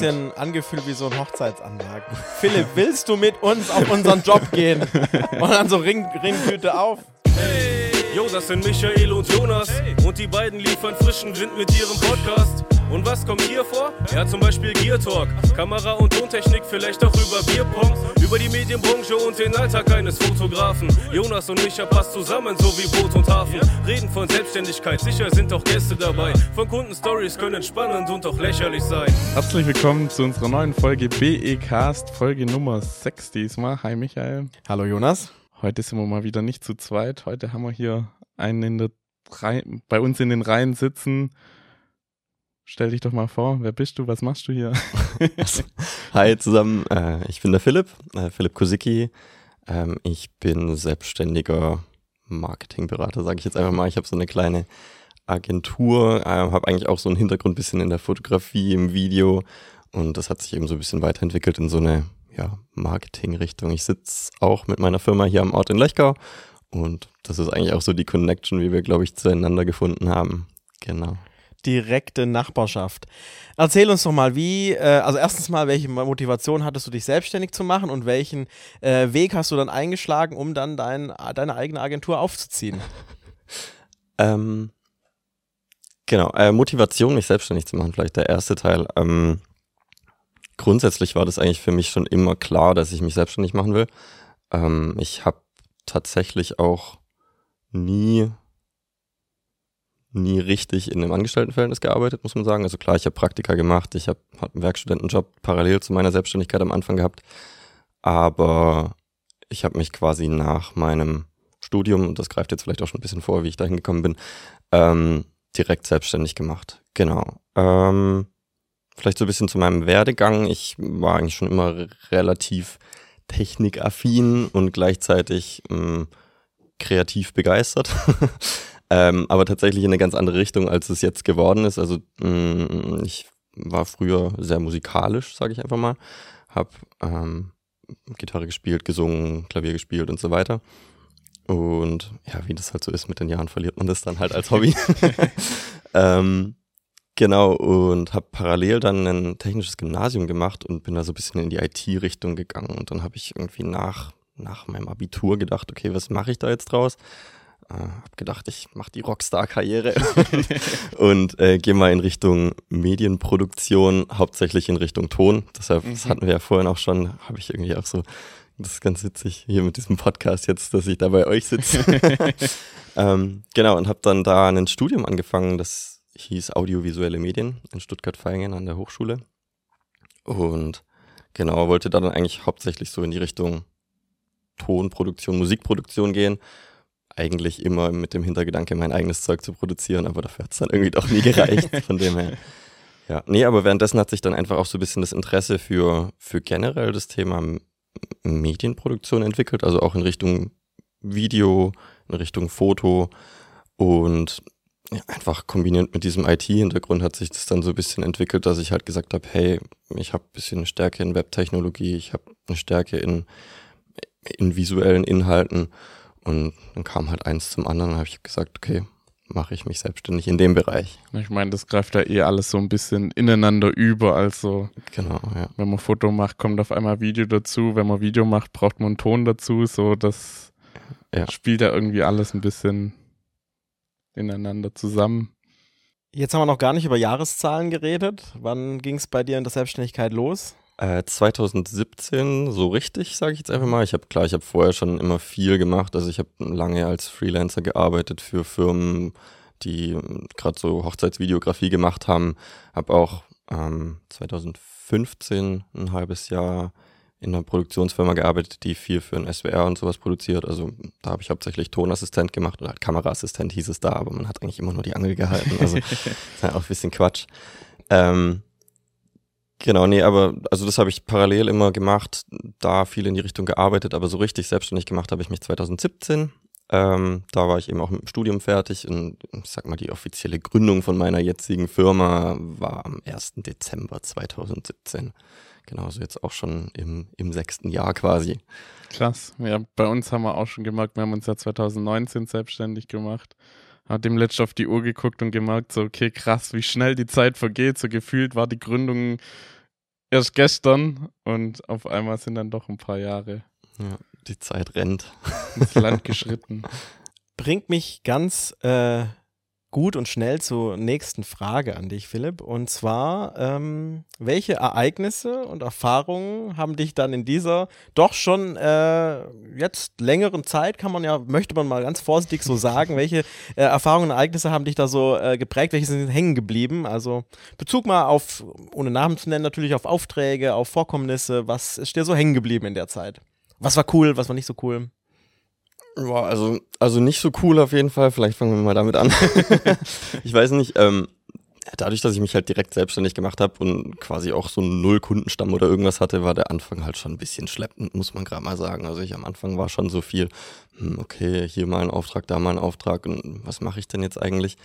bisschen angefühlt wie so ein Hochzeitsanlagen. Philipp, willst du mit uns auf unseren Job gehen? Und dann so Ring, Ringtüte auf. Hey, yo, das sind Michael und Jonas. Und die beiden liefern frischen Wind mit ihrem Podcast. Und was kommt hier vor? Ja, zum Beispiel Gear Talk. Kamera und Tontechnik, vielleicht auch über Bierpong. Über die Medienbranche und den Alltag eines Fotografen. Jonas und Micha passt zusammen, so wie Boot und Hafen. Reden von Selbstständigkeit, sicher sind auch Gäste dabei. Von Kundenstories können spannend und auch lächerlich sein. Herzlich willkommen zu unserer neuen Folge BE-Cast, Folge Nummer 6 diesmal. Hi Michael. Hallo Jonas. Heute sind wir mal wieder nicht zu zweit. Heute haben wir hier einen in der Reihe, bei uns in den Reihen sitzen. Stell dich doch mal vor, wer bist du, was machst du hier? Hi zusammen, äh, ich bin der Philipp, äh, Philipp Kosicki. Ähm, ich bin selbstständiger Marketingberater, sage ich jetzt einfach mal. Ich habe so eine kleine Agentur, äh, habe eigentlich auch so einen Hintergrund bisschen in der Fotografie, im Video und das hat sich eben so ein bisschen weiterentwickelt in so eine ja, Marketing-Richtung. Ich sitze auch mit meiner Firma hier am Ort in Lechgau und das ist eigentlich auch so die Connection, wie wir, glaube ich, zueinander gefunden haben. Genau direkte Nachbarschaft. Erzähl uns doch mal, wie, äh, also erstens mal, welche Motivation hattest du, dich selbstständig zu machen und welchen äh, Weg hast du dann eingeschlagen, um dann dein, deine eigene Agentur aufzuziehen? ähm, genau, äh, Motivation, mich selbstständig zu machen, vielleicht der erste Teil. Ähm, grundsätzlich war das eigentlich für mich schon immer klar, dass ich mich selbstständig machen will. Ähm, ich habe tatsächlich auch nie nie richtig in einem Angestelltenverhältnis gearbeitet, muss man sagen. Also klar, ich habe Praktika gemacht, ich habe hab einen Werkstudentenjob parallel zu meiner Selbstständigkeit am Anfang gehabt, aber ich habe mich quasi nach meinem Studium, und das greift jetzt vielleicht auch schon ein bisschen vor, wie ich da hingekommen bin, ähm, direkt selbstständig gemacht. Genau. Ähm, vielleicht so ein bisschen zu meinem Werdegang. Ich war eigentlich schon immer relativ technikaffin und gleichzeitig ähm, kreativ begeistert. Ähm, aber tatsächlich in eine ganz andere Richtung, als es jetzt geworden ist. Also mh, mm, ich war früher sehr musikalisch, sage ich einfach mal. Hab ähm, Gitarre gespielt, gesungen, Klavier gespielt und so weiter. Und ja, wie das halt so ist, mit den Jahren verliert man das dann halt als Hobby. ähm, genau, und habe parallel dann ein technisches Gymnasium gemacht und bin da so ein bisschen in die IT-Richtung gegangen. Und dann habe ich irgendwie nach, nach meinem Abitur gedacht, okay, was mache ich da jetzt draus? Äh, habe gedacht, ich mache die Rockstar-Karriere und äh, gehe mal in Richtung Medienproduktion, hauptsächlich in Richtung Ton. Deshalb, mhm. das hatten wir ja vorhin auch schon, habe ich irgendwie auch so, das ist ganz witzig hier mit diesem Podcast jetzt, dass ich da bei euch sitze. ähm, genau, und habe dann da ein Studium angefangen, das hieß Audiovisuelle Medien in Stuttgart-Vaihingen an der Hochschule. Und genau, wollte da dann eigentlich hauptsächlich so in die Richtung Tonproduktion, Musikproduktion gehen eigentlich immer mit dem Hintergedanke, mein eigenes Zeug zu produzieren, aber dafür hat es dann irgendwie doch nie gereicht. Von dem her. Ja, nee, aber währenddessen hat sich dann einfach auch so ein bisschen das Interesse für, für generell das Thema Medienproduktion entwickelt, also auch in Richtung Video, in Richtung Foto und ja, einfach kombiniert mit diesem IT-Hintergrund hat sich das dann so ein bisschen entwickelt, dass ich halt gesagt habe, hey, ich habe ein bisschen eine Stärke in Webtechnologie, ich habe eine Stärke in, in visuellen Inhalten und dann kam halt eins zum anderen und habe ich gesagt, okay, mache ich mich selbstständig in dem Bereich. Ich meine, das greift ja eh alles so ein bisschen ineinander über. Also, genau, ja. wenn man Foto macht, kommt auf einmal Video dazu. Wenn man Video macht, braucht man einen Ton dazu. So, das ja. spielt ja irgendwie alles ein bisschen ineinander zusammen. Jetzt haben wir noch gar nicht über Jahreszahlen geredet. Wann ging es bei dir in der Selbstständigkeit los? 2017 äh, so richtig, sage ich jetzt einfach mal. Ich habe klar, ich habe vorher schon immer viel gemacht. Also ich habe lange als Freelancer gearbeitet für Firmen, die gerade so Hochzeitsvideografie gemacht haben. Habe auch ähm, 2015 ein halbes Jahr in einer Produktionsfirma gearbeitet, die viel für ein SWR und sowas produziert. Also da habe ich hauptsächlich Tonassistent gemacht oder halt Kameraassistent hieß es da, aber man hat eigentlich immer nur die Angel gehalten. Also ist halt auch ein bisschen Quatsch. Ähm, Genau, nee, aber also das habe ich parallel immer gemacht, da viel in die Richtung gearbeitet, aber so richtig selbstständig gemacht habe ich mich 2017. Ähm, da war ich eben auch mit dem Studium fertig und ich sag mal, die offizielle Gründung von meiner jetzigen Firma war am 1. Dezember 2017. Genau, also jetzt auch schon im, im sechsten Jahr quasi. Krass, ja, bei uns haben wir auch schon gemerkt, wir haben uns ja 2019 selbstständig gemacht hat dem letzten auf die Uhr geguckt und gemerkt, so, okay, krass, wie schnell die Zeit vergeht. So gefühlt war die Gründung erst gestern und auf einmal sind dann doch ein paar Jahre. Ja, die Zeit rennt. Ins Land geschritten. Bringt mich ganz äh, gut und schnell zur nächsten Frage an dich, Philipp. Und zwar, ähm, welche Ereignisse und Erfahrungen haben dich dann in dieser doch schon äh, jetzt längeren Zeit, kann man ja, möchte man mal ganz vorsichtig so sagen, welche äh, Erfahrungen und Ereignisse haben dich da so äh, geprägt, welche sind hängen geblieben? Also Bezug mal auf, ohne Namen zu nennen, natürlich auf Aufträge, auf Vorkommnisse, was ist dir so hängen geblieben in der Zeit? Was war cool, was war nicht so cool? Ja, also, also nicht so cool auf jeden Fall. Vielleicht fangen wir mal damit an. ich weiß nicht, ähm, dadurch, dass ich mich halt direkt selbstständig gemacht habe und quasi auch so einen Null-Kundenstamm oder irgendwas hatte, war der Anfang halt schon ein bisschen schleppend, muss man gerade mal sagen. Also ich am Anfang war schon so viel, hm, okay, hier mal ein Auftrag, da mal ein Auftrag und was mache ich denn jetzt eigentlich?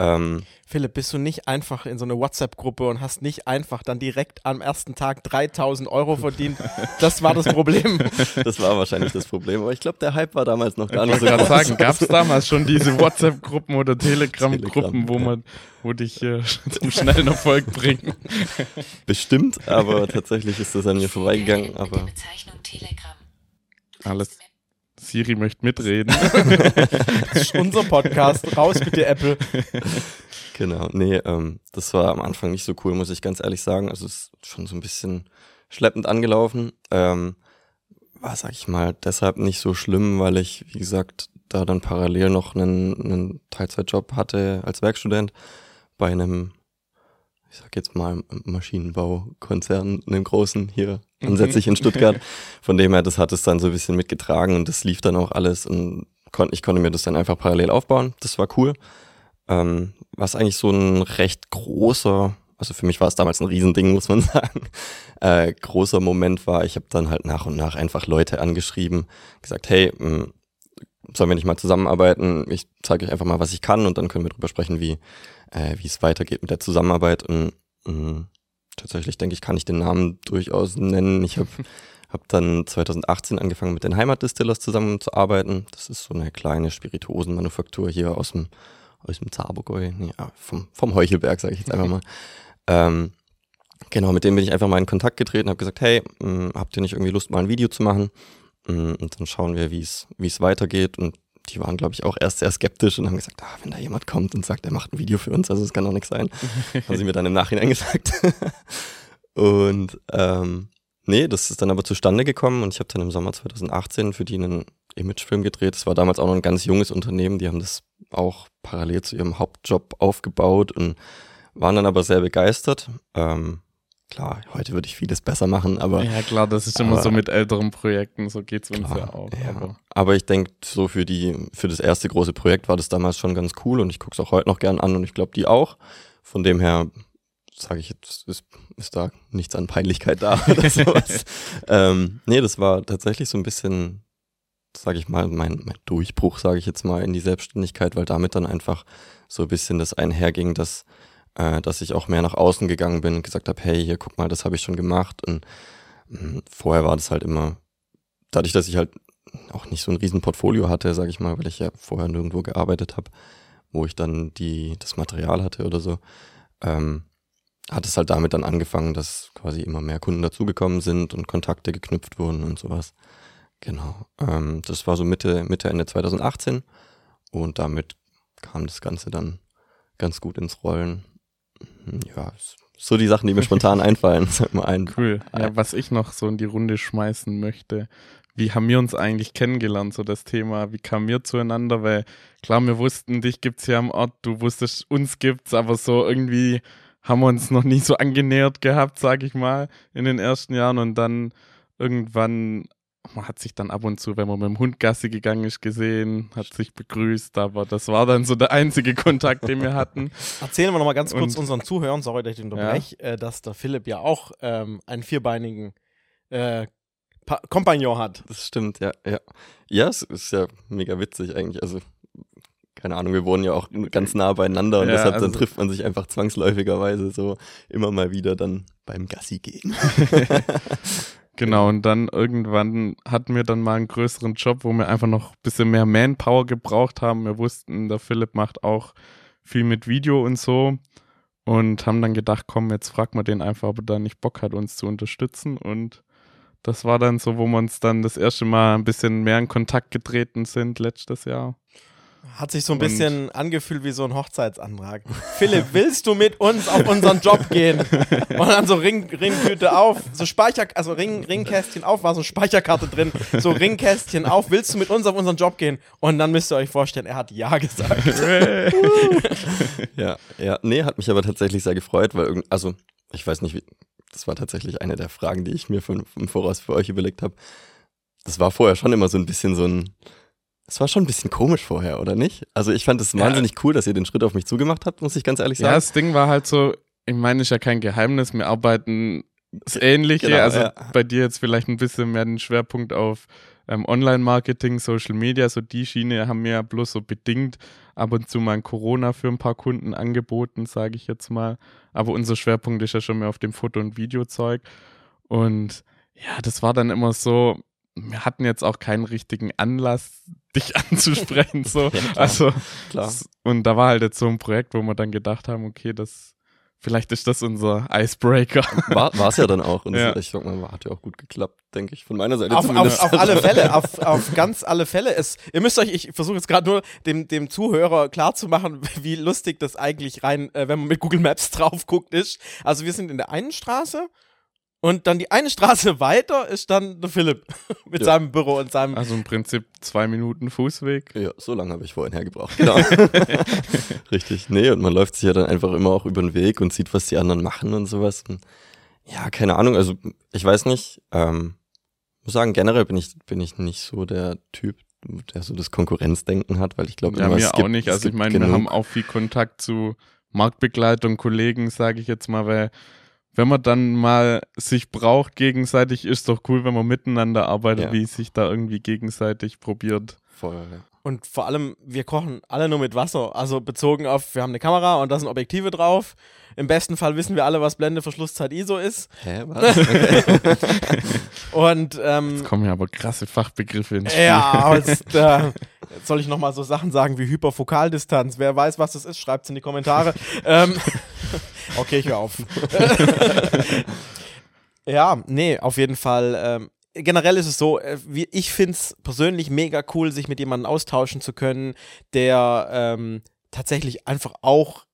Ähm, Philipp, bist du nicht einfach in so eine WhatsApp-Gruppe und hast nicht einfach dann direkt am ersten Tag 3000 Euro verdient? Das war das Problem. Das war wahrscheinlich das Problem, aber ich glaube, der Hype war damals noch gar ich nicht so groß. sagen, gab es damals schon diese WhatsApp-Gruppen oder Telegram-Gruppen, wo man, wo dich äh, zum schnellen Erfolg bringen? Bestimmt, aber tatsächlich ist das an mir vorbeigegangen. Aber alles Siri möchte mitreden. das ist unser Podcast. Raus mit dir, Apple. Genau, nee, ähm, das war am Anfang nicht so cool, muss ich ganz ehrlich sagen. Also es ist schon so ein bisschen schleppend angelaufen. Ähm, war, sag ich mal, deshalb nicht so schlimm, weil ich, wie gesagt, da dann parallel noch einen, einen Teilzeitjob hatte als Werkstudent bei einem ich sag jetzt mal, Maschinenbaukonzern, einem großen hier mhm. ansässig in Stuttgart. Von dem her, das hat es dann so ein bisschen mitgetragen und das lief dann auch alles und kon ich konnte mir das dann einfach parallel aufbauen. Das war cool. Ähm, was eigentlich so ein recht großer, also für mich war es damals ein Riesending, muss man sagen, äh, großer Moment war, ich habe dann halt nach und nach einfach Leute angeschrieben, gesagt, hey, mh, hm, sollen wir nicht mal zusammenarbeiten? Ich zeige euch einfach mal, was ich kann und dann können wir drüber sprechen, wie äh, wie es weitergeht mit der Zusammenarbeit. Und mh, mm, tatsächlich denke ich, kann ich den Namen durchaus nennen. Ich habe hab dann 2018 angefangen mit den Heimatdistillers zusammenzuarbeiten. Das ist so eine kleine Spirituosenmanufaktur hier aus dem aus dem Zabergäu, nee, vom, vom Heuchelberg, sage ich jetzt einfach mal. ähm, genau, mit dem bin ich einfach mal in Kontakt getreten, habe gesagt, hey, mh, mm, habt ihr nicht irgendwie Lust, mal ein Video zu machen? Und dann schauen wir, wie es wie es weitergeht. Und die waren, glaube ich, auch erst sehr skeptisch und haben gesagt, ah, wenn da jemand kommt und sagt, er macht ein Video für uns, also das kann doch nichts sein. haben sie mir dann im Nachhinein gesagt. und ähm, nee, das ist dann aber zustande gekommen und ich habe dann im Sommer 2018 für die einen Imagefilm gedreht. Das war damals auch noch ein ganz junges Unternehmen, die haben das auch parallel zu ihrem Hauptjob aufgebaut und waren dann aber sehr begeistert. Ähm, Klar, heute würde ich vieles besser machen, aber. Ja, klar, das ist immer so mit älteren Projekten, so geht es uns klar, ja auch. Ja. Aber. aber. ich denke, so für die, für das erste große Projekt war das damals schon ganz cool und ich gucke es auch heute noch gern an und ich glaube, die auch. Von dem her sage ich jetzt, ist, ist da nichts an Peinlichkeit da oder sowas. ähm, nee, das war tatsächlich so ein bisschen, sage ich mal, mein, mein Durchbruch, sage ich jetzt mal, in die Selbstständigkeit, weil damit dann einfach so ein bisschen das einherging, dass äh, dass ich auch mehr nach außen gegangen bin und gesagt habe, hey, hier guck mal, das habe ich schon gemacht. Und mh, hm, vorher war das halt immer, dadurch, dass ich halt auch nicht so ein riesen Portfolio hatte, sage ich mal, weil ich ja vorher nirgendwo gearbeitet habe, wo ich dann die, das Material hatte oder so, ähm, hat es halt damit dann angefangen, dass quasi immer mehr Kunden dazugekommen sind und Kontakte geknüpft wurden und sowas. Genau. Ähm, das war so Mitte, Mitte, Ende 2018 und damit kam das Ganze dann ganz gut ins Rollen. Ja, so die Sachen, die mir spontan einfallen. Ein, cool. Ja, was ich noch so in die Runde schmeißen möchte. Wie haben wir uns eigentlich kennengelernt, so das Thema? Wie kamen wir zueinander? Weil klar, wir wussten, dich gibt's hier am Ort, du wusstest, uns gibt's, aber so irgendwie haben wir uns noch nie so angenähert gehabt, sag ich mal, in den ersten Jahren und dann irgendwann man hat sich dann ab und zu, wenn man mit dem Hund Gassi gegangen ist, gesehen, hat sich begrüßt, aber das war dann so der einzige Kontakt, den wir hatten. Erzählen wir nochmal ganz kurz und, unseren Zuhörern, sorry, dass ich den unterbreche, ja. äh, dass der Philipp ja auch ähm, einen vierbeinigen äh, Kompagnon hat. Das stimmt, ja, ja. Ja, es ist ja mega witzig eigentlich. Also, keine Ahnung, wir wohnen ja auch ganz nah beieinander und ja, deshalb also dann trifft man sich einfach zwangsläufigerweise so immer mal wieder dann beim Gassi gehen. Genau, und dann irgendwann hatten wir dann mal einen größeren Job, wo wir einfach noch ein bisschen mehr Manpower gebraucht haben. Wir wussten, der Philipp macht auch viel mit Video und so. und haben dann gedacht, komm, jetzt frag mal den einfach, ob er da nicht Bock hat, uns zu unterstützen. Und das war dann so, wo wir uns dann das erste Mal ein bisschen mehr in Kontakt getreten sind letztes Jahr. Hat sich so ein bisschen angefühlt wie so ein Hochzeitsantrag. Philipp, willst du mit uns auf unseren Job gehen? Und dann so Ring, Ringtüte auf, so Speicher, also Ring, Ringkästchen auf, war so eine Speicherkarte drin, so Ringkästchen auf, willst du mit uns auf unseren Job gehen? Und dann müsst ihr euch vorstellen, er hat Ja gesagt. ja, ja, nee, hat mich aber tatsächlich sehr gefreut, weil irgend, also ich weiß nicht, wie, das war tatsächlich eine der Fragen, die ich mir von, vom Voraus für euch überlegt habe. Das war vorher schon immer so ein bisschen so ein es war schon ein bisschen komisch vorher, oder nicht? Also ich fand es ja. wahnsinnig cool, dass ihr den Schritt auf mich zugemacht habt, muss ich ganz ehrlich sagen. Ja, das Ding war halt so, ich meine, ist ja kein Geheimnis, wir arbeiten das Ähnliche, genau, also ja. bei dir jetzt vielleicht ein bisschen mehr den Schwerpunkt auf ähm, Online-Marketing, Social Media, so die Schiene haben wir ja bloß so bedingt ab und zu mal ein Corona für ein paar Kunden angeboten, sage ich jetzt mal. Aber unser Schwerpunkt ist ja schon mehr auf dem Foto- und Videozeug. Und ja, das war dann immer so, wir hatten jetzt auch keinen richtigen Anlass, dich anzusprechen. So. ja, klar, also, klar. Und da war halt jetzt so ein Projekt, wo wir dann gedacht haben, okay, das vielleicht ist das unser Icebreaker. War es ja dann auch. Und ja. ich sag mal, hat ja auch gut geklappt, denke ich, von meiner Seite auf, zumindest. Auf, auf alle Fälle, auf, auf ganz alle Fälle. Es, ihr müsst euch, ich versuche jetzt gerade nur dem, dem Zuhörer klarzumachen, wie lustig das eigentlich rein, äh, wenn man mit Google Maps drauf guckt, ist. Also wir sind in der einen Straße und dann die eine Straße weiter ist dann der Philipp mit ja. seinem Büro und seinem. Also im Prinzip zwei Minuten Fußweg. Ja, so lange habe ich vorhin hergebraucht. Genau. Richtig. Nee, und man läuft sich ja dann einfach immer auch über den Weg und sieht, was die anderen machen und sowas. Und ja, keine Ahnung. Also ich weiß nicht. Ähm, muss sagen, generell bin ich, bin ich nicht so der Typ, der so das Konkurrenzdenken hat, weil ich glaube, ja, mir auch nicht. Also ich meine, wir haben auch viel Kontakt zu Marktbegleitung, Kollegen, sage ich jetzt mal, weil wenn man dann mal sich braucht gegenseitig, ist doch cool, wenn man miteinander arbeitet, ja. wie sich da irgendwie gegenseitig probiert. Voll, ja. Und vor allem, wir kochen alle nur mit Wasser. Also bezogen auf, wir haben eine Kamera und da sind Objektive drauf. Im besten Fall wissen wir alle, was Blende Verschlusszeit ISO ist. Hä, was? Okay. und ähm, Jetzt kommen ja aber krasse Fachbegriffe ins Spiel. Ja, jetzt, äh, jetzt soll ich nochmal so Sachen sagen wie Hyperfokaldistanz. Wer weiß, was das ist, schreibt es in die Kommentare. ähm, okay, ich höre auf. ja, nee, auf jeden Fall. Ähm, generell ist es so, äh, ich finde es persönlich mega cool, sich mit jemandem austauschen zu können, der ähm, tatsächlich einfach auch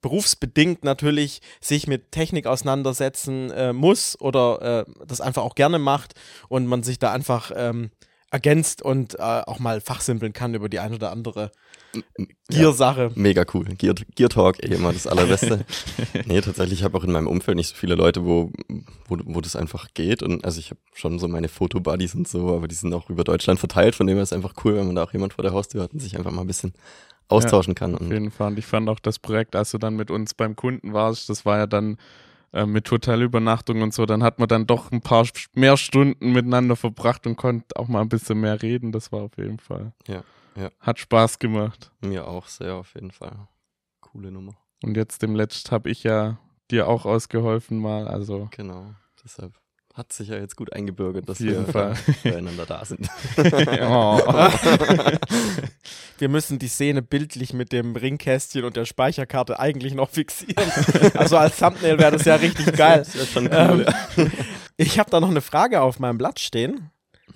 berufsbedingt natürlich sich mit Technik auseinandersetzen äh, muss oder äh, das einfach auch gerne macht und man sich da einfach ähm, ergänzt und äh, auch mal fachsimpeln kann über die ein oder andere Gear-Sache. Ja, mega cool. Gear, Gear Talk, eh immer das Allerbeste. nee, tatsächlich, ich habe auch in meinem Umfeld nicht so viele Leute, wo, wo, wo das einfach geht. Und also ich habe schon so meine Fotobuddies und so, aber die sind auch über Deutschland verteilt, von dem her ist es einfach cool, wenn man da auch jemand vor der Haustür hat und sich einfach mal ein bisschen austauschen ja, kann. Auf jeden Fall. Und ich fand auch das Projekt, als du dann mit uns beim Kunden warst, das war ja dann äh, mit Hotelübernachtung und so, dann hat man dann doch ein paar mehr Stunden miteinander verbracht und konnte auch mal ein bisschen mehr reden. Das war auf jeden Fall. Ja. Ja. Hat Spaß gemacht. Mir auch sehr, auf jeden Fall. Coole Nummer. Und jetzt dem Letzt habe ich ja dir auch ausgeholfen mal, also. Genau, deshalb hat sich ja jetzt gut eingebürgert, dass wir Fall. füreinander da sind. oh. wir müssen die Szene bildlich mit dem Ringkästchen und der Speicherkarte eigentlich noch fixieren. Also als Thumbnail wäre das ja richtig geil. Das wäre schon cool. Ähm, ich habe da noch eine Frage auf meinem Blatt stehen.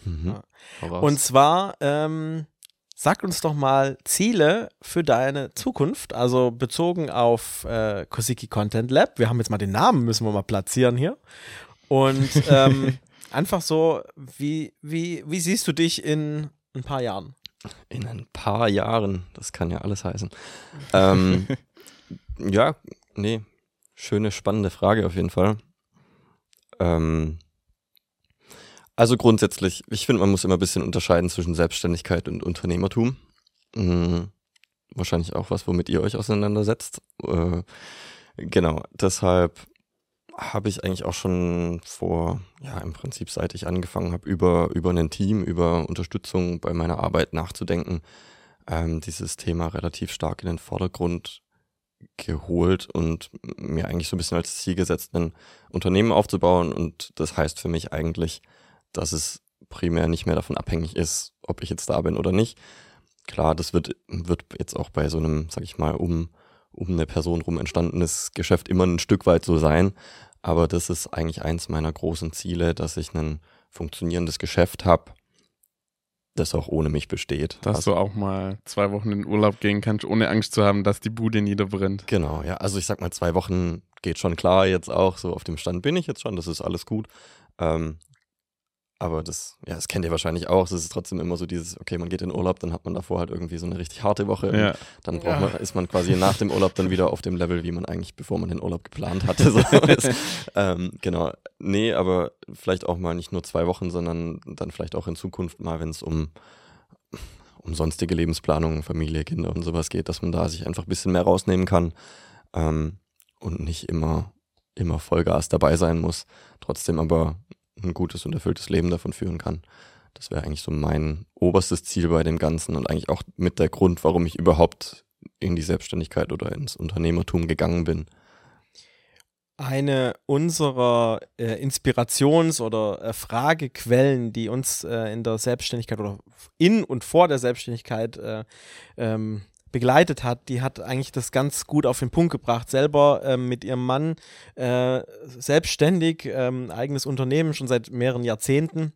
Mhm. Und zwar, ähm, Sag uns doch mal Ziele für deine Zukunft, also bezogen auf äh, Kosiki Content Lab. Wir haben jetzt mal den Namen, müssen wir mal platzieren hier. Und ähm, einfach so, wie, wie, wie siehst du dich in ein paar Jahren? In ein paar Jahren, das kann ja alles heißen. ähm, ja, nee, schöne, spannende Frage auf jeden Fall. Ähm, also grundsätzlich, ich finde, man muss immer ein bisschen unterscheiden zwischen Selbstständigkeit und Unternehmertum. Mhm. Wahrscheinlich auch was, womit ihr euch auseinandersetzt. Äh, genau, deshalb habe ich eigentlich auch schon vor, ja, im Prinzip seit ich angefangen habe, über, über ein Team, über Unterstützung bei meiner Arbeit nachzudenken, ähm, dieses Thema relativ stark in den Vordergrund geholt und mir eigentlich so ein bisschen als Ziel gesetzt, ein Unternehmen aufzubauen. Und das heißt für mich eigentlich, dass es primär nicht mehr davon abhängig ist, ob ich jetzt da bin oder nicht. Klar, das wird, wird jetzt auch bei so einem, sag ich mal, um, um eine Person rum entstandenes Geschäft immer ein Stück weit so sein. Aber das ist eigentlich eins meiner großen Ziele, dass ich ein funktionierendes Geschäft habe, das auch ohne mich besteht. Dass also, du auch mal zwei Wochen in Urlaub gehen kannst, ohne Angst zu haben, dass die Bude niederbrennt. Genau, ja. Also ich sag mal, zwei Wochen geht schon klar jetzt auch. So auf dem Stand bin ich jetzt schon, das ist alles gut. Ähm, aber das, ja, das kennt ihr wahrscheinlich auch. Es ist trotzdem immer so dieses, okay, man geht in Urlaub, dann hat man davor halt irgendwie so eine richtig harte Woche. Ja. Dann ja. man, ist man quasi nach dem Urlaub dann wieder auf dem Level, wie man eigentlich, bevor man den Urlaub geplant hatte. So ähm, genau. Nee, aber vielleicht auch mal nicht nur zwei Wochen, sondern dann vielleicht auch in Zukunft mal, wenn es um, um sonstige Lebensplanung, Familie, Kinder und sowas geht, dass man da sich einfach ein bisschen mehr rausnehmen kann ähm, und nicht immer, immer Vollgas dabei sein muss. Trotzdem aber ein gutes und erfülltes Leben davon führen kann. Das wäre eigentlich so mein oberstes Ziel bei dem Ganzen und eigentlich auch mit der Grund, warum ich überhaupt in die Selbstständigkeit oder ins Unternehmertum gegangen bin. Eine unserer äh, Inspirations- oder äh, Fragequellen, die uns äh, in der Selbstständigkeit oder in und vor der Selbstständigkeit äh, ähm, begleitet hat, die hat eigentlich das ganz gut auf den Punkt gebracht. Selber ähm, mit ihrem Mann äh, selbstständig, ähm, eigenes Unternehmen schon seit mehreren Jahrzehnten.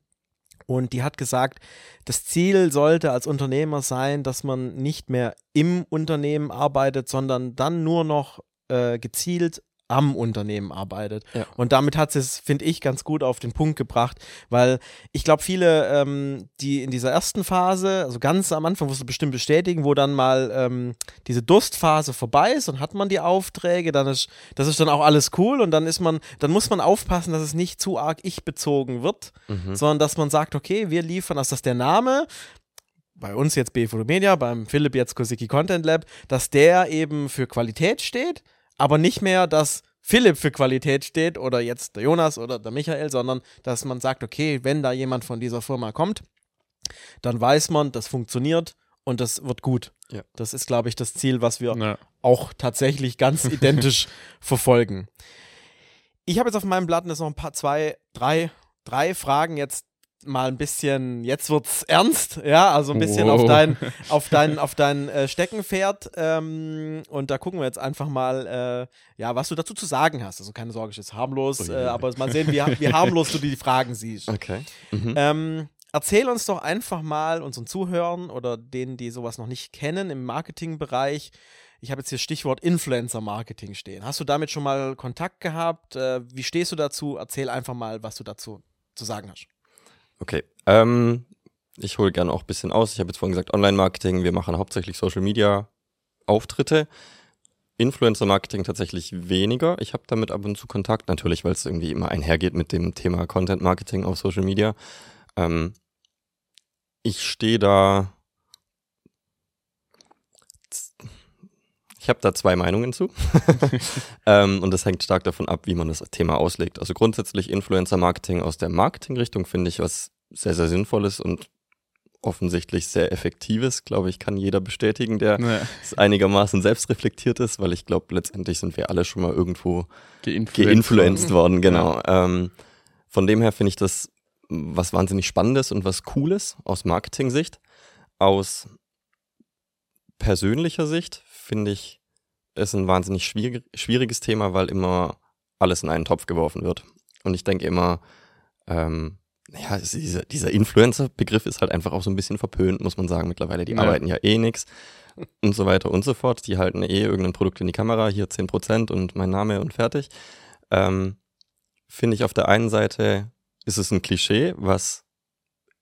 Und die hat gesagt, das Ziel sollte als Unternehmer sein, dass man nicht mehr im Unternehmen arbeitet, sondern dann nur noch äh, gezielt am Unternehmen arbeitet. Ja. Und damit hat sie es, finde ich, ganz gut auf den Punkt gebracht, weil ich glaube, viele, ähm, die in dieser ersten Phase, also ganz am Anfang, wirst du bestimmt bestätigen, wo dann mal ähm, diese Durstphase vorbei ist und hat man die Aufträge, dann ist, das ist dann auch alles cool und dann ist man, dann muss man aufpassen, dass es nicht zu arg ich-bezogen wird, mhm. sondern dass man sagt, okay, wir liefern, also dass der Name, bei uns jetzt BFO Media, beim Philipp jetzt Kosiki Content Lab, dass der eben für Qualität steht, aber nicht mehr, dass Philipp für Qualität steht oder jetzt der Jonas oder der Michael, sondern dass man sagt, okay, wenn da jemand von dieser Firma kommt, dann weiß man, das funktioniert und das wird gut. Ja. Das ist, glaube ich, das Ziel, was wir ja. auch tatsächlich ganz identisch verfolgen. Ich habe jetzt auf meinem Blatt noch ein paar, zwei, drei, drei Fragen jetzt mal ein bisschen, jetzt wird's ernst, ja, also ein bisschen wow. auf dein, auf dein, auf dein äh, Steckenpferd. Ähm, und da gucken wir jetzt einfach mal, äh, ja, was du dazu zu sagen hast. Also keine Sorge, ist jetzt harmlos, oh, äh, aber mal sehen, wie, wie harmlos du die Fragen siehst. Okay. Mhm. Ähm, erzähl uns doch einfach mal unseren Zuhörern oder denen, die sowas noch nicht kennen im Marketingbereich. Ich habe jetzt hier Stichwort Influencer-Marketing stehen. Hast du damit schon mal Kontakt gehabt? Äh, wie stehst du dazu? Erzähl einfach mal, was du dazu zu sagen hast. Okay. Ähm, ich hole gerne auch ein bisschen aus. Ich habe jetzt vorhin gesagt, Online-Marketing, wir machen hauptsächlich Social-Media-Auftritte. Influencer-Marketing tatsächlich weniger. Ich habe damit ab und zu Kontakt, natürlich, weil es irgendwie immer einhergeht mit dem Thema Content-Marketing auf Social Media. Ähm, ich stehe da. Ich habe da zwei Meinungen zu. ähm, und das hängt stark davon ab, wie man das Thema auslegt. Also grundsätzlich Influencer-Marketing aus der Marketing-Richtung finde ich was sehr, sehr Sinnvolles und offensichtlich sehr Effektives, glaube ich, kann jeder bestätigen, der ja. einigermaßen selbstreflektiert ist, weil ich glaube, letztendlich sind wir alle schon mal irgendwo geinfluenced worden. Genau. Ja. Ähm, von dem her finde ich das was wahnsinnig Spannendes und was Cooles aus Marketing-Sicht. Aus persönlicher Sicht finde ich es ein wahnsinnig schwierig, schwieriges Thema, weil immer alles in einen Topf geworfen wird. Und ich denke immer, ähm, ja, dieser, dieser Influencer-Begriff ist halt einfach auch so ein bisschen verpönt, muss man sagen, mittlerweile. Die ja. arbeiten ja eh nichts und so weiter und so fort. Die halten eh irgendein Produkt in die Kamera, hier 10% und mein Name und fertig. Ähm, Finde ich auf der einen Seite ist es ein Klischee, was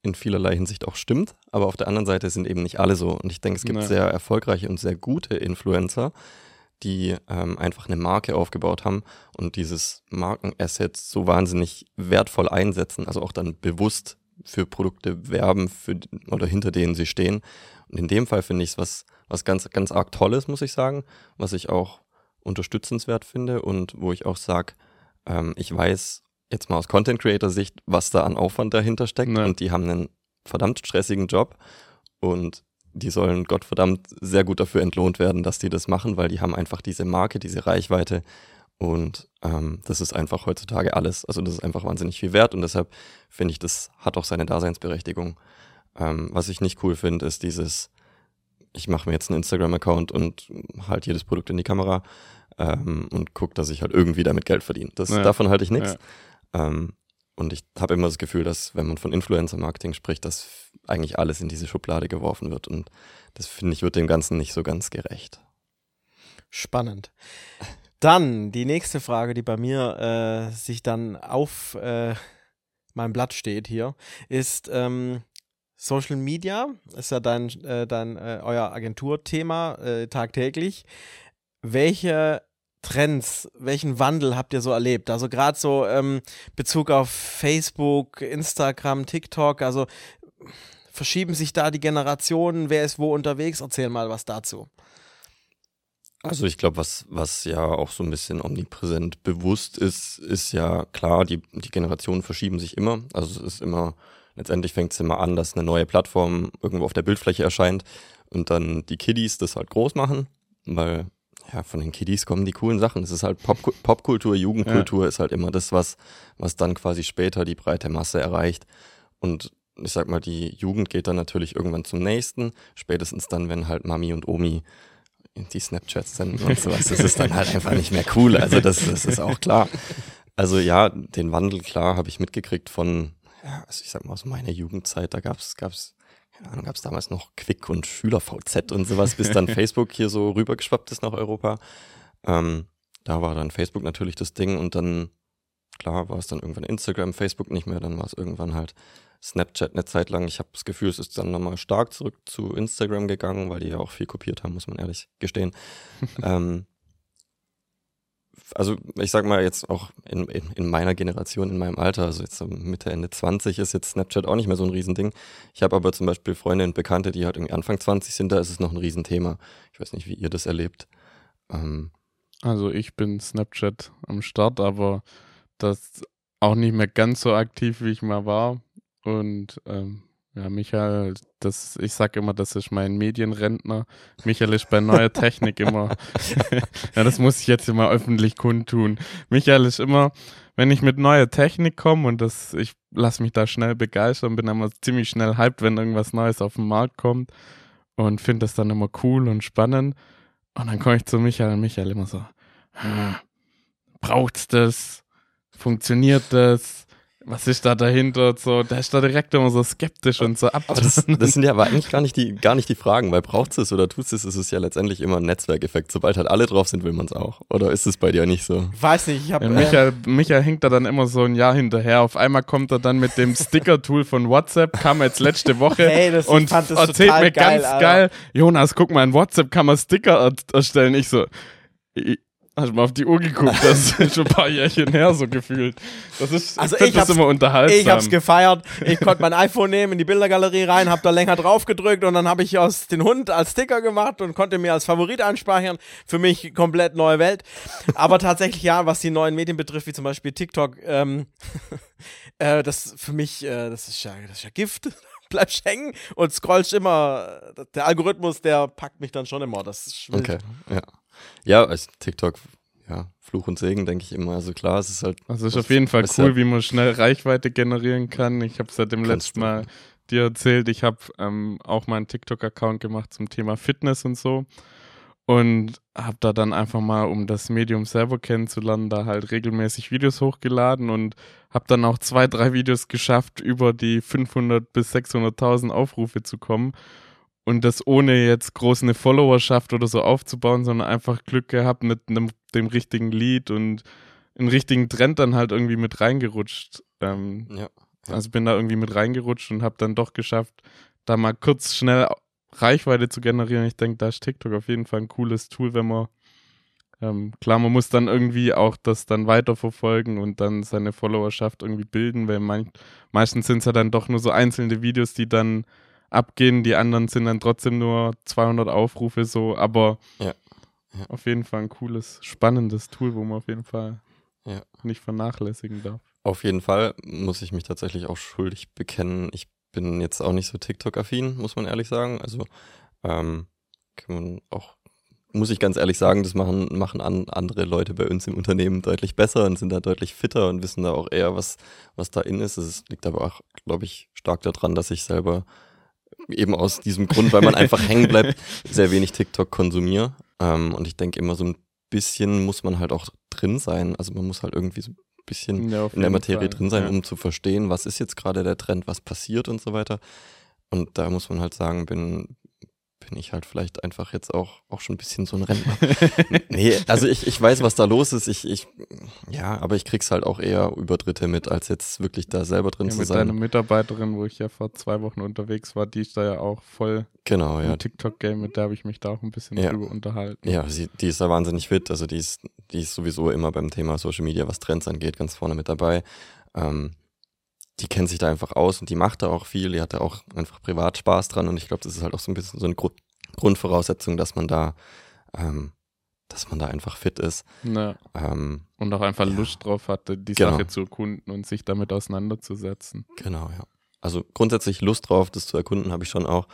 in vielerlei Hinsicht auch stimmt, aber auf der anderen Seite sind eben nicht alle so. Und ich denke, es gibt nee. sehr erfolgreiche und sehr gute Influencer, die ähm, einfach eine Marke aufgebaut haben und dieses Markenasset so wahnsinnig wertvoll einsetzen, also auch dann bewusst für Produkte werben für, oder hinter denen sie stehen. Und in dem Fall finde ich es was, was ganz, ganz arg Tolles, muss ich sagen, was ich auch unterstützenswert finde und wo ich auch sage, ähm, ich weiß jetzt mal aus Content Creator Sicht, was da an Aufwand dahinter steckt. Nee. Und die haben einen verdammt stressigen Job und die sollen Gottverdammt sehr gut dafür entlohnt werden, dass die das machen, weil die haben einfach diese Marke, diese Reichweite und ähm, das ist einfach heutzutage alles. Also das ist einfach wahnsinnig viel wert und deshalb finde ich, das hat auch seine Daseinsberechtigung. Ähm, was ich nicht cool finde, ist dieses ich mache mir jetzt einen Instagram-Account und halt jedes Produkt in die Kamera ähm, und gucke, dass ich halt irgendwie damit Geld verdiene. Das, Ja. Davon halte ich nichts. Ja. Ähm, und ich habe immer das Gefühl, dass wenn man von Influencer-Marketing spricht, dass eigentlich alles in diese Schublade geworfen wird. Und das finde ich, wird dem Ganzen nicht so ganz gerecht. Spannend. Dann die nächste Frage, die bei mir äh, sich dann auf äh, meinem Blatt steht hier, ist ähm, Social Media. Ist ja dein, äh, dein äh, euer Agenturthema äh, tagtäglich. Welche Trends, welchen Wandel habt ihr so erlebt? Also gerade so ähm, Bezug auf Facebook, Instagram, TikTok, also verschieben sich da die Generationen, wer ist wo unterwegs? Erzähl mal was dazu. Also ich glaube, was, was ja auch so ein bisschen omnipräsent bewusst ist, ist ja klar, die, die Generationen verschieben sich immer. Also es ist immer, letztendlich fängt es immer an, dass eine neue Plattform irgendwo auf der Bildfläche erscheint und dann die Kiddies das halt groß machen, weil ja, von den Kiddies kommen die coolen Sachen. Es ist halt Pop Popkultur, Jugendkultur ist halt immer das, was, was dann quasi später die breite Masse erreicht. Und ich sag mal, die Jugend geht dann natürlich irgendwann zum nächsten, spätestens dann, wenn halt Mami und Omi die Snapchats senden und sowas. Das ist dann halt einfach nicht mehr cool. Also das, das ist auch klar. Also ja, den Wandel, klar, habe ich mitgekriegt von, ja, also ich sag mal aus meiner Jugendzeit, da gab's, gab's, keine Ahnung, gab's damals noch Quick und SchülerVZ und sowas, bis dann Facebook hier so rübergeschwappt ist nach Europa. Ähm, da war dann Facebook natürlich das Ding und dann, klar, war es dann irgendwann Instagram, Facebook nicht mehr, dann war es irgendwann halt Snapchat eine Zeit lang. Ich habe das Gefühl, es ist dann nochmal stark zurück zu Instagram gegangen, weil die ja auch viel kopiert haben, muss man ehrlich gestehen. ähm, also ich sag mal jetzt auch in, in, in meiner Generation, in meinem Alter, also jetzt so Mitte, Ende 20 ist jetzt Snapchat auch nicht mehr so ein Riesending. Ich habe aber zum Beispiel Freunde und Bekannte, die halt irgendwie Anfang 20 sind, da ist es noch ein Riesenthema. Ich weiß nicht, wie ihr das erlebt. Ähm, Also ich bin Snapchat am Start, aber das auch nicht mehr ganz so aktiv, wie ich mal war. Und ähm, ja, Michael, das, ich sag immer, das ist mein Medienrentner. Michael ist bei neuer Technik immer. ja, das muss ich jetzt immer öffentlich kundtun. Michael ist immer, wenn ich mit neuer Technik komme und das, ich lasse mich da schnell begeistern, bin immer ziemlich schnell hyped, wenn irgendwas Neues auf den Markt kommt und finde das dann immer cool und spannend. Und dann komme ich zu Michael und Michael immer so, hm, braucht's das? Funktioniert das? Was ist da dahinter? So, der ist da direkt immer so skeptisch und so ab. das, das sind ja aber eigentlich gar nicht die, gar nicht die Fragen, weil braucht es oder tut es, ist es ja letztendlich immer ein Netzwerkeffekt. Sobald halt alle drauf sind, will man es auch. Oder ist es bei dir nicht so? Weiß nicht, ich habe Ja, äh, Michael, Michael hängt da dann immer so ein Jahr hinterher. Auf einmal kommt er dann mit dem Sticker-Tool von WhatsApp, kam jetzt letzte Woche Hey, das- ich und fand das erzählt total mir geil, ganz Alter. geil, Jonas, guck mal, in WhatsApp kann man Sticker er erstellen. Ich so, ich, hast du mal auf die Uhr geguckt, das ist schon ein paar Jährchen her, so gefühlt. Das ist, Also ich ich das immer unterhaltsam. Ich hab's gefeiert. Ich konnte mein iPhone nehmen, in die Bildergalerie rein, hab da länger drauf gedrückt und dann habe ich aus den Hund als Sticker gemacht und konnte mir als Favorit einspeichern. Für mich komplett neue Welt. Aber tatsächlich ja, was die neuen Medien betrifft, wie zum Beispiel TikTok, ähm, äh, das für mich, äh, das ist ja, das ist ja Gift. Bleibst hängen und scrollst immer. Der Algorithmus, der packt mich dann schon immer. Das ist wild. Okay, ja. Ja, als TikTok, ja, Fluch und Segen, denke ich immer. Also klar, es ist halt. Also ist auf jeden Fall cool, ja- wie man schnell Reichweite generieren kann. Ich habe es ja dem letzten. Mal dir erzählt, ich habe ähm, auch mal einen TikTok-Account gemacht zum Thema Fitness und so und habe da dann einfach mal, um das Medium selber kennenzulernen, da halt regelmäßig Videos hochgeladen und habe dann auch zwei, drei Videos geschafft, über die 500 bis 600.000 Aufrufe zu kommen und das ohne jetzt groß eine Followerschaft oder so aufzubauen, sondern einfach Glück gehabt mit einem, dem richtigen Lied und einen richtigen Trend dann halt irgendwie mit reingerutscht. Ähm, Ja. also bin da irgendwie mit reingerutscht und habe dann doch geschafft, da mal kurz schnell Reichweite zu generieren. Ich denke, da ist TikTok auf jeden Fall ein cooles Tool, wenn man ähm, klar, man muss dann irgendwie auch das dann weiterverfolgen und dann seine Followerschaft irgendwie bilden, weil mein, meistens sind es ja dann doch nur so einzelne Videos, die dann abgehen. Die anderen sind dann trotzdem nur 200 Aufrufe so, aber Ja. Ja. auf jeden Fall ein cooles, spannendes Tool, wo man auf jeden Fall Ja. nicht vernachlässigen darf. Auf jeden Fall muss ich mich tatsächlich auch schuldig bekennen. Ich bin jetzt auch nicht so TikTok-affin, muss man ehrlich sagen. Also ähm, kann man auch, muss ich ganz ehrlich sagen, das machen, machen an, andere Leute bei uns im Unternehmen deutlich besser und sind da deutlich fitter und wissen da auch eher, was, was da in ist. Es liegt aber auch, glaube ich, stark daran, dass ich selber eben aus diesem Grund, weil man einfach hängen bleibt, sehr wenig TikTok konsumiere. Ähm, und ich denke immer so ein bisschen muss man halt auch drin sein. Also man muss halt irgendwie so ein bisschen Ja, in der Materie Fall, drin sein, ja. um zu verstehen, was ist jetzt gerade der Trend, was passiert und so weiter. Und da muss man halt sagen, bin, bin ich halt vielleicht einfach jetzt auch, auch schon ein bisschen so ein Rentner. nee, also ich, ich weiß, was da los ist. Ich, ich, ja, aber ich krieg's halt auch eher über Dritte mit, als jetzt wirklich da selber drin Ja, zu mit deiner sein. Mitarbeiterin, wo ich ja vor zwei Wochen unterwegs war, die ist da ja auch voll Genau, ja. im TikTok-Game, mit der habe ich mich da auch ein bisschen Ja. drüber unterhalten. Ja, sie, die ist da wahnsinnig fit. Also die ist, die ist sowieso immer beim Thema Social Media, was Trends angeht, ganz vorne mit dabei. Ähm, die kennt sich da einfach aus und die macht da auch viel. Die hat da auch einfach privat Spaß dran und ich glaube, das ist halt auch so ein bisschen so eine Gru Grundvoraussetzung, dass man da, ähm, dass man da einfach fit ist. Ja. Ähm, Und auch einfach Ja. Lust drauf hatte, die Genau. Sache zu erkunden und sich damit auseinanderzusetzen. genau, ja. Also grundsätzlich Lust drauf, das zu erkunden, habe ich schon auch.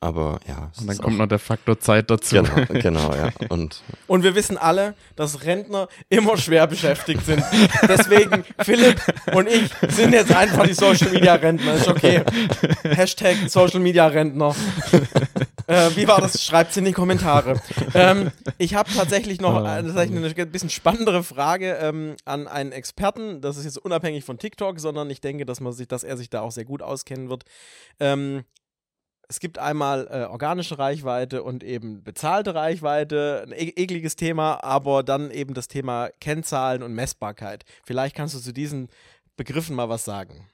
Aber ja, Und dann kommt noch der Faktor Zeit dazu. genau, genau, ja. Und Und wir wissen alle, dass Rentner immer schwer beschäftigt sind. Deswegen, Philipp und ich sind jetzt einfach die Social Media Rentner. Ist okay. Hashtag Social Media Rentner. äh, wie war das? Schreibt es in die Kommentare. Ähm, ich habe tatsächlich noch äh, tatsächlich eine bisschen spannendere Frage ähm, an einen Experten. Das ist jetzt unabhängig von TikTok, sondern ich denke, dass man sich, dass er sich da auch sehr gut auskennen wird. Ähm, es gibt einmal äh, organische Reichweite und eben bezahlte Reichweite, ein e ekliges Thema, aber dann eben das Thema Kennzahlen und Messbarkeit. Vielleicht kannst du zu diesen Begriffen mal was sagen.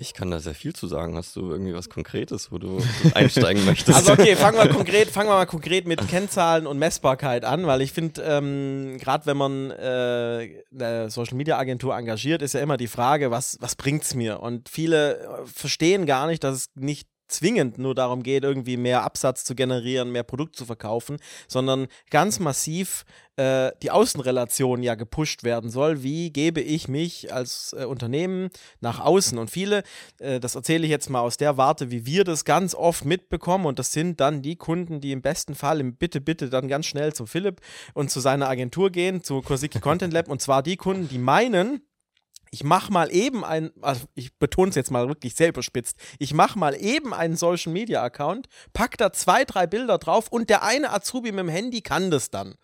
ich kann da sehr viel zu sagen. Hast du irgendwie was Konkretes, wo du einsteigen möchtest? Also okay, fangen wir konkret, fangen wir mal konkret mit Kennzahlen und Messbarkeit an, weil ich finde, ähm, gerade wenn man äh, eine Social Media Agentur engagiert, ist ja immer die Frage, was, was bringt's mir? Und viele äh, verstehen gar nicht, dass es nicht zwingend nur darum geht, irgendwie mehr Absatz zu generieren, mehr Produkt zu verkaufen, sondern ganz massiv äh, die Außenrelation ja gepusht werden soll. Wie gebe ich mich als äh, Unternehmen nach außen? Und viele, äh, das erzähle ich jetzt mal aus der Warte, wie wir das ganz oft mitbekommen. Und das sind dann die Kunden, die im besten Fall im Bitte, Bitte dann ganz schnell zum Philipp und zu seiner Agentur gehen, zu Kosiki Content Lab. Und zwar die Kunden, die meinen, ich mache mal eben ein, also ich betone es jetzt mal wirklich sehr überspitzt, ich mache mal eben einen Social Media Account, pack da zwei, drei Bilder drauf und der eine Azubi mit dem Handy kann das dann.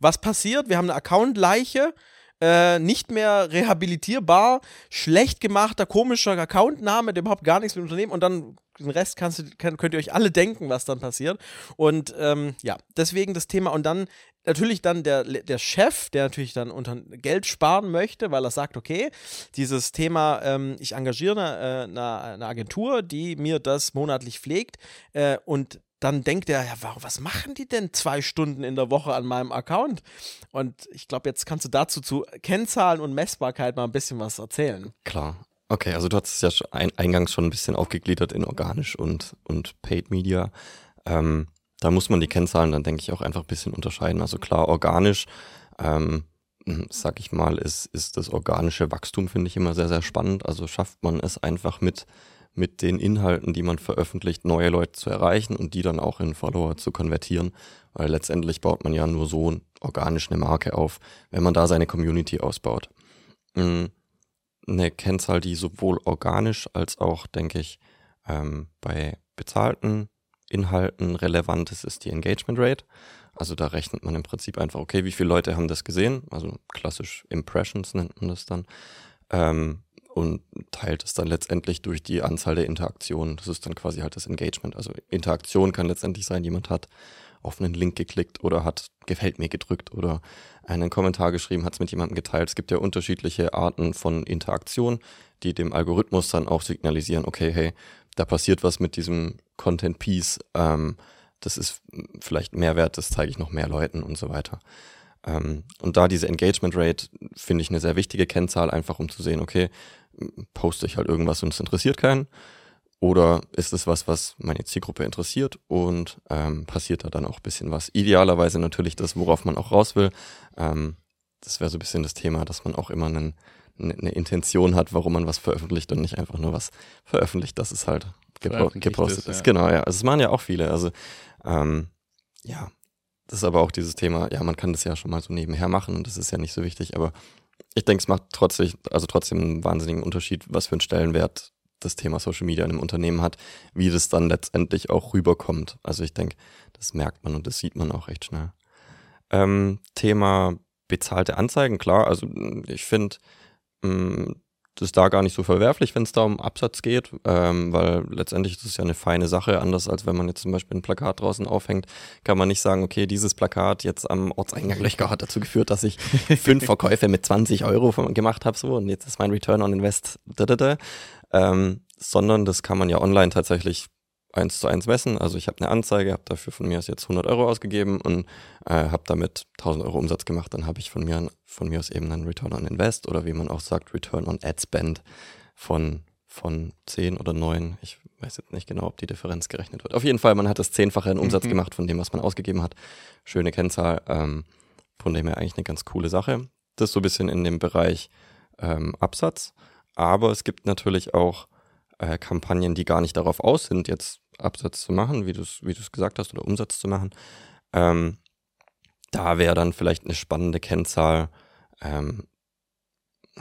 Was passiert? Wir haben eine Account-Leiche, äh, nicht mehr rehabilitierbar, schlecht gemachter, komischer Accountname, der überhaupt gar nichts mit dem Unternehmen und dann den Rest kannst du, kann, könnt ihr euch alle denken, was dann passiert. Und ähm, ja, deswegen das Thema und dann natürlich dann der, der Chef, der natürlich dann unter Geld sparen möchte, weil er sagt, okay, dieses Thema, ähm, ich engagiere eine, eine, eine Agentur, die mir das monatlich pflegt äh, und dann denkt er, ja, was machen die denn zwei Stunden in der Woche an meinem Account? Und ich glaube, jetzt kannst du dazu zu Kennzahlen und Messbarkeit mal ein bisschen was erzählen. Klar. Okay, also du hast es ja eingangs schon ein bisschen aufgegliedert in organisch und, und Paid Media. Ähm, da muss man die Kennzahlen dann, denke ich, auch einfach ein bisschen unterscheiden. Also klar, organisch, ähm, sag ich mal, ist, ist das organische Wachstum, finde ich immer sehr, sehr spannend. Also schafft man es einfach mit, mit den Inhalten, die man veröffentlicht, neue Leute zu erreichen und die dann auch in Follower zu konvertieren. Weil letztendlich baut man ja nur so organisch eine Marke auf, wenn man da seine Community ausbaut. Mhm eine Kennzahl, die sowohl organisch als auch, denke ich, ähm, bei bezahlten Inhalten relevant ist, ist die Engagement Rate. Also da rechnet man im Prinzip einfach, okay, wie viele Leute haben das gesehen? Also klassisch Impressions nennt man das dann. Ähm, und teilt es dann letztendlich durch die Anzahl der Interaktionen. Das ist dann quasi halt das Engagement. Also Interaktion kann letztendlich sein, jemand hat auf einen Link geklickt oder hat gefällt mir gedrückt oder einen Kommentar geschrieben, hat es mit jemandem geteilt. Es gibt ja unterschiedliche Arten von Interaktion, die dem Algorithmus dann auch signalisieren, okay, hey, da passiert was mit diesem Content Piece, ähm, das ist vielleicht Mehrwert, das zeige ich noch mehr Leuten und so weiter. Ähm, und da diese Engagement Rate finde ich eine sehr wichtige Kennzahl, einfach um zu sehen, okay, poste ich halt irgendwas und es interessiert keinen. Oder ist es was, was meine Zielgruppe interessiert und ähm, passiert da dann auch ein bisschen was? Idealerweise natürlich das, worauf man auch raus will. Ähm, das wäre so ein bisschen das Thema, dass man auch immer einen, eine, eine Intention hat, warum man was veröffentlicht und nicht einfach nur was veröffentlicht, dass es halt gepro gepostet ist, ist. ja. Genau, ja. Also das machen ja auch viele. Also ähm, ja, das ist aber auch dieses Thema, ja, man kann das ja schon mal so nebenher machen und das ist ja nicht so wichtig, aber ich denke, es macht trotzdem, also trotzdem einen wahnsinnigen Unterschied, was für einen Stellenwert das Thema Social Media in einem Unternehmen hat, wie das dann letztendlich auch rüberkommt. Also ich denke, das merkt man und das sieht man auch recht schnell. Ähm, Thema bezahlte Anzeigen, klar, also ich finde, mm, das ist da gar nicht so verwerflich, wenn es da um Absatz geht, ähm, weil letztendlich ist es ja eine feine Sache, anders als wenn man jetzt zum Beispiel ein Plakat draußen aufhängt, kann man nicht sagen, okay, dieses Plakat jetzt am Ortseingang Löchgau hat dazu geführt, dass ich fünf Verkäufe mit 20 Euro gemacht habe, so und jetzt ist mein Return on Invest, da, da, da. Ähm, sondern das kann man ja online tatsächlich eins zu eins messen. Also ich habe eine Anzeige, habe dafür von mir aus jetzt 100 Euro ausgegeben und äh, habe damit 1000 Euro Umsatz gemacht. Dann habe ich von mir, von mir aus eben einen Return on Invest oder wie man auch sagt, Return on Ad Spend von, von 10 oder 9. Ich weiß jetzt nicht genau, ob die Differenz gerechnet wird. Auf jeden Fall, man hat das Zehnfache in Umsatz mhm. gemacht von dem, was man ausgegeben hat. Schöne Kennzahl. Ähm, von dem her eigentlich eine ganz coole Sache. Das ist so ein bisschen in dem Bereich ähm, Absatz. Aber es gibt natürlich auch äh, Kampagnen, die gar nicht darauf aus sind, jetzt Absatz zu machen, wie du es wie gesagt hast, oder Umsatz zu machen. Ähm, da wäre dann vielleicht eine spannende Kennzahl, ähm,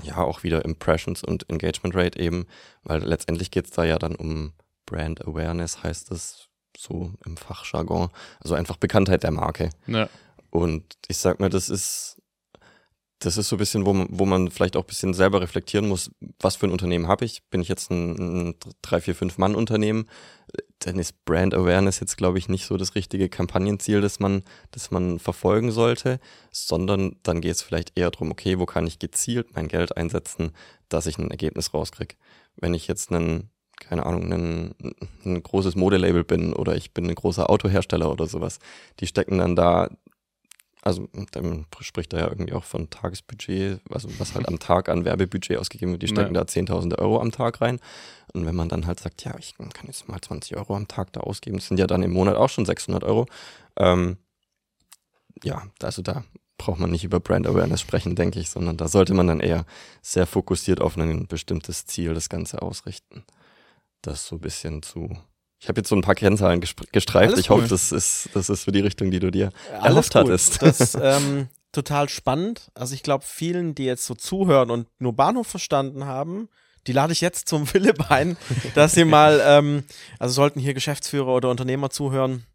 ja, auch wieder Impressions und Engagement Rate eben, weil letztendlich geht es da ja dann um Brand Awareness, heißt es so im Fachjargon. Also einfach Bekanntheit der Marke. Ja. Und ich sag mal, das ist das ist so ein bisschen, wo man, wo man vielleicht auch ein bisschen selber reflektieren muss, was für ein Unternehmen habe ich? Bin ich jetzt ein, ein 3, 4, 5 Mann-Unternehmen? Dann ist Brand Awareness jetzt, glaube ich, nicht so das richtige Kampagnenziel, das man, das man verfolgen sollte, sondern dann geht es vielleicht eher darum, okay, wo kann ich gezielt mein Geld einsetzen, dass ich ein Ergebnis rauskriege. Wenn ich jetzt einen, keine Ahnung, ein, ein großes Modelabel bin oder ich bin ein großer Autohersteller oder sowas, die stecken dann da also dann spricht er ja irgendwie auch von Tagesbudget, also was halt am Tag an Werbebudget ausgegeben wird, die stecken ja. da Zehntausende Euro am Tag rein. Und wenn man dann halt sagt, ja, ich kann jetzt mal 20 Euro am Tag da ausgeben, das sind ja dann im Monat auch schon 600 Euro. Ähm, ja, also da braucht man nicht über Brand Awareness sprechen, denke ich, sondern da sollte man dann eher sehr fokussiert auf ein bestimmtes Ziel das Ganze ausrichten. Das so ein bisschen zu ich habe jetzt so ein paar Kennzahlen gestreift. Alles ich cool. hoffe, das ist, das ist für die Richtung, die du dir Alles erhofft cool. hattest. Das ist ähm, total spannend. Also ich glaube, vielen, die jetzt so zuhören und nur Bahnhof verstanden haben, die lade ich jetzt zum Philipp ein, dass sie mal, ähm, also sollten hier Geschäftsführer oder Unternehmer zuhören,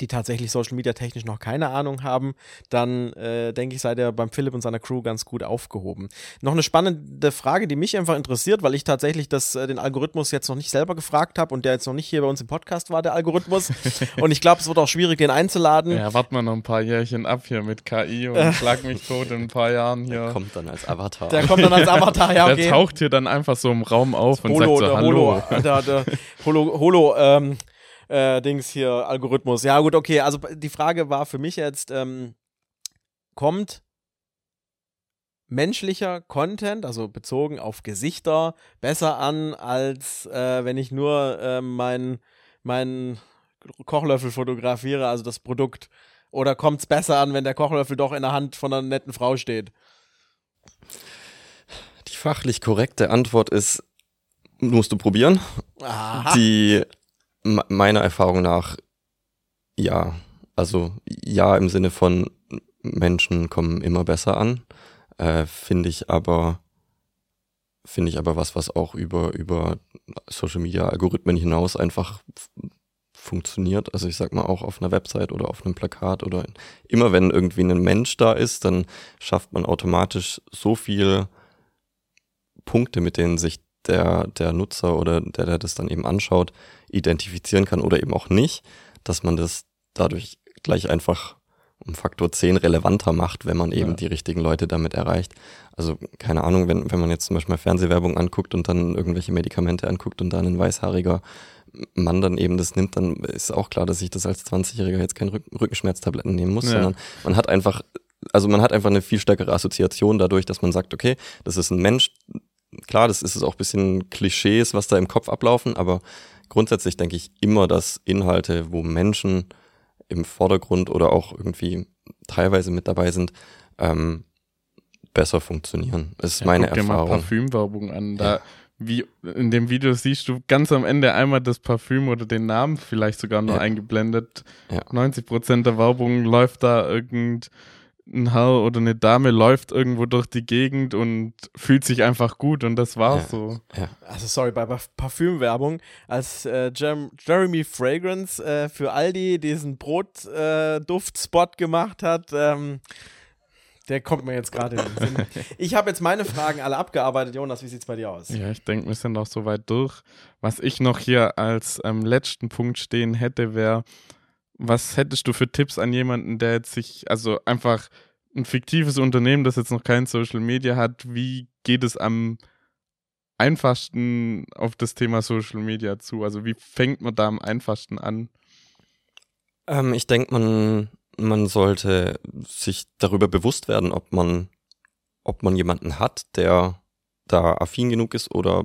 die tatsächlich Social Media technisch noch keine Ahnung haben, dann äh, denke ich, seid ihr beim Philipp und seiner Crew ganz gut aufgehoben. Noch eine spannende Frage, die mich einfach interessiert, weil ich tatsächlich das, äh, den Algorithmus jetzt noch nicht selber gefragt habe und der jetzt noch nicht hier bei uns im Podcast war, der Algorithmus. und ich glaube, es wird auch schwierig, den einzuladen. Ja, warten wir noch ein paar Jährchen ab hier mit KI und schlag mich tot in ein paar Jahren hier. Der kommt dann als Avatar. Der kommt dann als Avatar, ja, okay. Der taucht hier dann einfach so im Raum auf und Holo, sagt so, Hallo. Holo, der, der Holo, Holo ähm, äh, Dings hier, Algorithmus. Ja, gut, okay. Also die Frage war für mich jetzt, ähm, kommt menschlicher Content, also bezogen auf Gesichter, besser an, als äh, wenn ich nur äh, meinen mein Kochlöffel fotografiere, also das Produkt? Oder kommt es besser an, wenn der Kochlöffel doch in der Hand von einer netten Frau steht? Die fachlich korrekte Antwort ist, musst du probieren. Aha. Die meiner Erfahrung nach ja. Also ja im Sinne von Menschen kommen immer besser an. Äh, finde ich aber finde ich aber was, was auch über, über Social Media Algorithmen hinaus einfach funktioniert. Also ich sag mal auch auf einer Website oder auf einem Plakat oder immer wenn irgendwie ein Mensch da ist, dann schafft man automatisch so viel Punkte, mit denen sich der, der Nutzer oder der, der das dann eben anschaut, identifizieren kann oder eben auch nicht, dass man das dadurch gleich einfach um Faktor 10 relevanter macht, wenn man eben ja. die richtigen Leute damit erreicht. Also keine Ahnung, wenn, wenn man jetzt zum Beispiel Fernsehwerbung anguckt und dann irgendwelche Medikamente anguckt und dann ein weißhaariger Mann dann eben das nimmt, dann ist auch klar, dass ich das als 20-Jähriger jetzt keine Rückenschmerztabletten nehmen muss, ja. sondern man hat einfach, also man hat einfach eine viel stärkere Assoziation dadurch, dass man sagt, okay, das ist ein Mensch, klar, das ist es auch ein bisschen Klischees, was da im Kopf ablaufen, aber grundsätzlich denke ich immer, dass Inhalte, wo Menschen im Vordergrund oder auch irgendwie teilweise mit dabei sind, ähm, besser funktionieren. Das ist ja, meine guck Erfahrung. Dir mal Parfümwerbung an. Da, ja. wie in dem Video siehst du ganz am Ende einmal das Parfüm oder den Namen vielleicht sogar nur ja. eingeblendet. Ja. 90 Prozent der Werbung läuft da irgend ein Herr oder eine Dame läuft irgendwo durch die Gegend und fühlt sich einfach gut und das war's Ja. so. Ja. Also sorry, bei Parf- Parfümwerbung, als äh, Jerem Jeremy Fragrance äh, für Aldi diesen Brotduft-Spot gemacht hat, ähm, der kommt mir jetzt gerade in den Sinn. Ich habe jetzt meine Fragen alle abgearbeitet. Jonas, wie sieht's bei dir aus? Ja, ich denke, wir sind auch soweit durch. Was ich noch hier als ähm, letzten Punkt stehen hätte, wäre, was hättest du für Tipps an jemanden, der jetzt sich, also einfach ein fiktives Unternehmen, das jetzt noch kein Social Media hat, wie geht es am einfachsten auf das Thema Social Media zu? Also wie fängt man da am einfachsten an? Ähm, ich denke, man, man sollte sich darüber bewusst werden, ob man, ob man jemanden hat, der da affin genug ist oder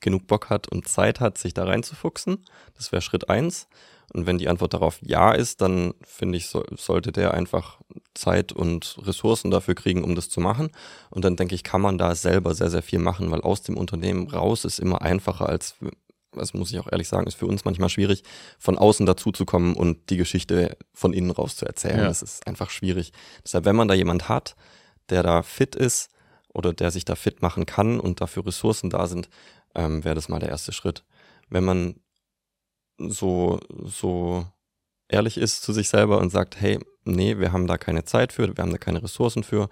genug Bock hat und Zeit hat, sich da reinzufuchsen. Das wäre Schritt eins. Und wenn die Antwort darauf ja ist, dann finde ich, so, sollte der einfach Zeit und Ressourcen dafür kriegen, um das zu machen. Und dann denke ich, kann man da selber sehr, sehr viel machen, weil aus dem Unternehmen raus ist immer einfacher als, das muss ich auch ehrlich sagen, ist für uns manchmal schwierig, von außen dazuzukommen und die Geschichte von innen raus zu erzählen. Ja. Das ist einfach schwierig. Deshalb, wenn man da jemand hat, der da fit ist oder der sich da fit machen kann und dafür Ressourcen da sind, ähm, wäre das mal der erste Schritt. Wenn man so, so ehrlich ist zu sich selber und sagt, hey, nee, wir haben da keine Zeit für, wir haben da keine Ressourcen für,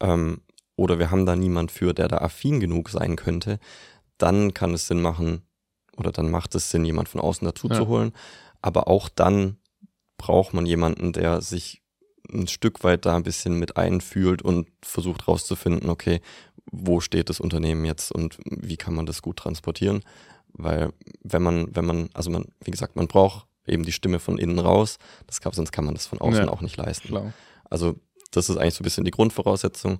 ähm, oder wir haben da niemand für, der da affin genug sein könnte, dann kann es Sinn machen, oder dann macht es Sinn, jemand von außen dazu Ja. zu holen. Aber auch dann braucht man jemanden, der sich ein Stück weit da ein bisschen mit einfühlt und versucht rauszufinden, okay, wo steht das Unternehmen jetzt und wie kann man das gut transportieren? Weil wenn man, wenn man, also man, wie gesagt, man braucht eben die Stimme von innen raus, das kann, sonst kann man das von außen Ja. auch nicht leisten. Schlau. Also das ist eigentlich so ein bisschen die Grundvoraussetzung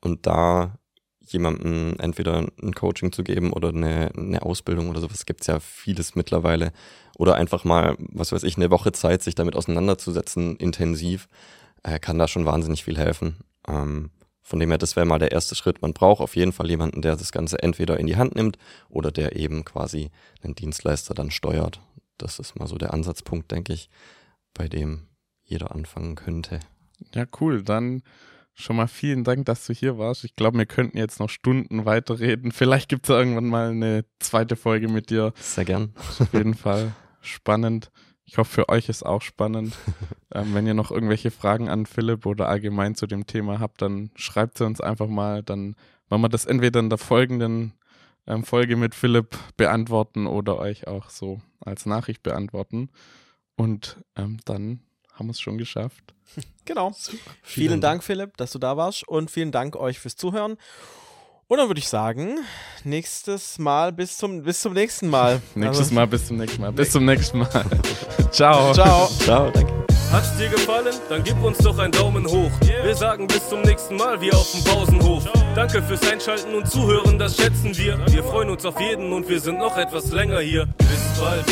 und da jemandem entweder ein Coaching zu geben oder eine, eine Ausbildung oder sowas, gibt's ja vieles mittlerweile. Oder einfach mal, was weiß ich, eine Woche Zeit, sich damit auseinanderzusetzen, intensiv, äh, kann da schon wahnsinnig viel helfen. Ähm, von dem her, das wäre mal der erste Schritt. Man braucht auf jeden Fall jemanden, der das Ganze entweder in die Hand nimmt oder der eben quasi einen Dienstleister dann steuert. Das ist mal so der Ansatzpunkt, denke ich, bei dem jeder anfangen könnte. Ja, cool. Dann schon mal vielen Dank, dass du hier warst. Ich glaube, wir könnten jetzt noch Stunden weiterreden. Vielleicht gibt es irgendwann mal eine zweite Folge mit dir. Sehr gern. Auf jeden Fall spannend. Ich hoffe, für euch ist auch spannend. ähm, wenn ihr noch irgendwelche Fragen an Philipp oder allgemein zu dem Thema habt, dann schreibt sie uns einfach mal. Dann wollen wir das entweder in der folgenden ähm, Folge mit Philipp beantworten oder euch auch so als Nachricht beantworten. Und ähm, dann haben wir es schon geschafft. Genau. Vielen Dank, Philipp, dass du da warst und vielen Dank euch fürs Zuhören. Und dann würde ich sagen, nächstes Mal bis zum, bis zum nächsten Mal. Nächstes Also, Mal, bis zum nächsten Mal. Bis zum nächsten Mal. Ciao. Ciao. Ciao, danke. Hat's dir gefallen? Dann gib uns doch einen Daumen hoch. Wir sagen bis zum nächsten Mal wie auf dem Pausenhof. Danke fürs Einschalten und Zuhören, das schätzen wir. Wir freuen uns auf jeden und wir sind noch etwas länger hier. Bis bald.